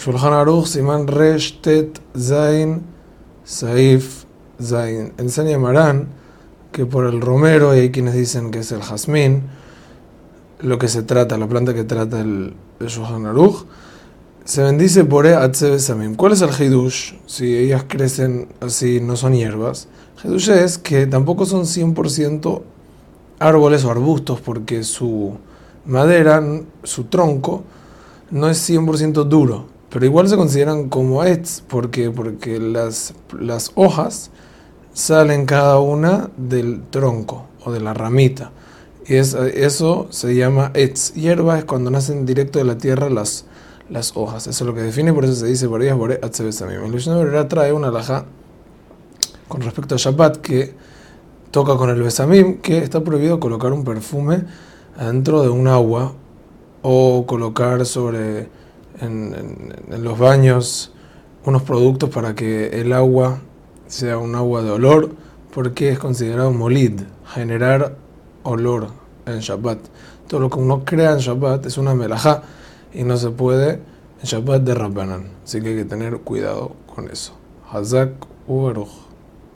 Shulchan Aruch, Siman Resh, Tet, Zain, Saif, Zain. Enseña Marán que por el romero, y hay quienes dicen que es el jazmín, lo que se trata, la planta que trata el, el Shulchan Aruch, se bendice por E Samim. ¿Cuál es el Hidush? Si ellas crecen así, no son hierbas. Hidush es que tampoco son 100% árboles o arbustos, porque su madera, su tronco, no es 100% duro, pero igual se consideran como etz, porque, porque las, las hojas salen cada una del tronco o de la ramita. Y es, eso se llama etz. Hierba es cuando nacen directo de la tierra las, las hojas. Eso es lo que define, por eso se dice por ellas Bore Atzebesamim. El Mishnah trae una alhaja con respecto a Shabbat que toca con el Besamim, que está prohibido colocar un perfume adentro de un agua o colocar sobre en, los baños unos productos para que el agua sea un agua de olor, porque es considerado molid, generar olor en Shabbat. Todo lo que uno crea en Shabbat es una melajá y no se puede en Shabbat de Rabbanan. Así que hay que tener cuidado con eso. Hazak Uberuch.